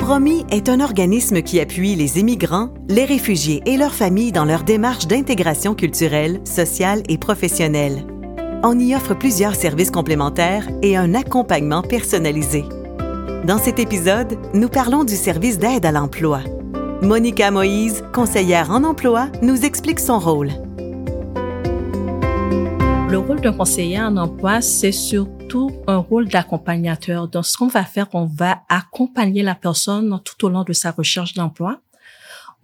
Promis est un organisme qui appuie les immigrants, les réfugiés et leurs familles dans leur démarche d'intégration culturelle, sociale et professionnelle. On y offre plusieurs services complémentaires et un accompagnement personnalisé. Dans cet épisode, nous parlons du service d'aide à l'emploi. Monica Moïse, conseillère en emploi, nous explique son rôle. Le rôle d'un conseiller en emploi, c'est surtout un rôle d'accompagnateur. Donc, ce qu'on va faire, on va accompagner la personne tout au long de sa recherche d'emploi.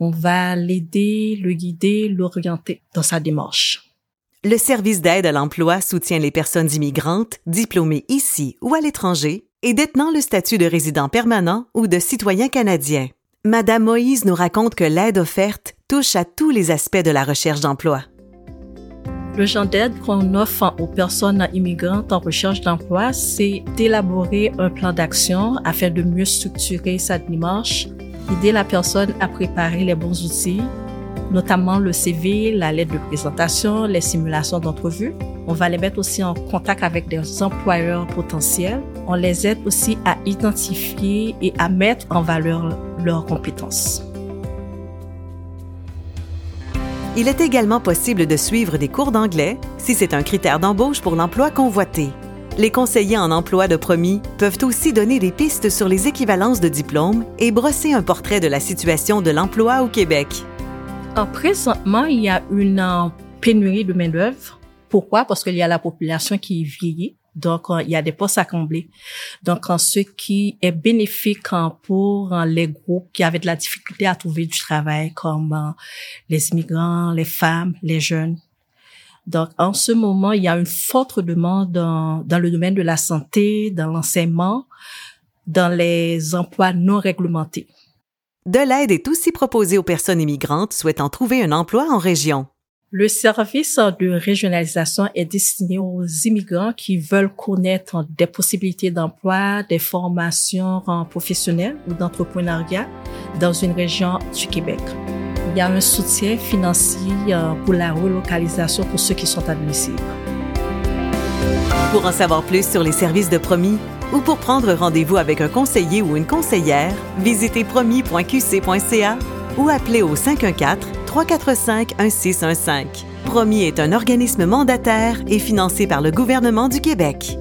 On va l'aider, le guider, l'orienter dans sa démarche. Le service d'aide à l'emploi soutient les personnes immigrantes, diplômées ici ou à l'étranger et détenant le statut de résident permanent ou de citoyen canadien. Madame Moïse nous raconte que l'aide offerte touche à tous les aspects de la recherche d'emploi. Le genre d'aide qu'on offre aux personnes immigrantes en recherche d'emploi, c'est d'élaborer un plan d'action afin de mieux structurer sa démarche, aider la personne à préparer les bons outils, notamment le CV, la lettre de présentation, les simulations d'entrevue. On va les mettre aussi en contact avec des employeurs potentiels. On les aide aussi à identifier et à mettre en valeur leurs compétences. Il est également possible de suivre des cours d'anglais si c'est un critère d'embauche pour l'emploi convoité. Les conseillers en emploi de promis peuvent aussi donner des pistes sur les équivalences de diplômes et brosser un portrait de la situation de l'emploi au Québec. En présentement, il y a une euh, pénurie de main-d'œuvre. Pourquoi? Parce qu'il y a la population qui vieillit. Donc, il y a des postes à combler. Donc, ce qui est bénéfique pour euh, les groupes qui avaient de la difficulté à trouver du travail, comme euh, les immigrants, les femmes, les jeunes. Donc, en ce moment, il y a une forte demande dans, dans le domaine de la santé, dans l'enseignement, dans les emplois non réglementés. De l'aide est aussi proposée aux personnes immigrantes souhaitant trouver un emploi en région. Le service de régionalisation est destiné aux immigrants qui veulent connaître des possibilités d'emploi, des formations professionnelles ou d'entrepreneuriat dans une région du Québec. Il y a un soutien financier euh, pour la relocalisation pour ceux qui sont admissibles. Pour en savoir plus sur les services de Promis ou pour prendre rendez-vous avec un conseiller ou une conseillère, visitez promis.qc.ca ou appelez au 514 345 1615. Promis est un organisme mandataire et financé par le gouvernement du Québec.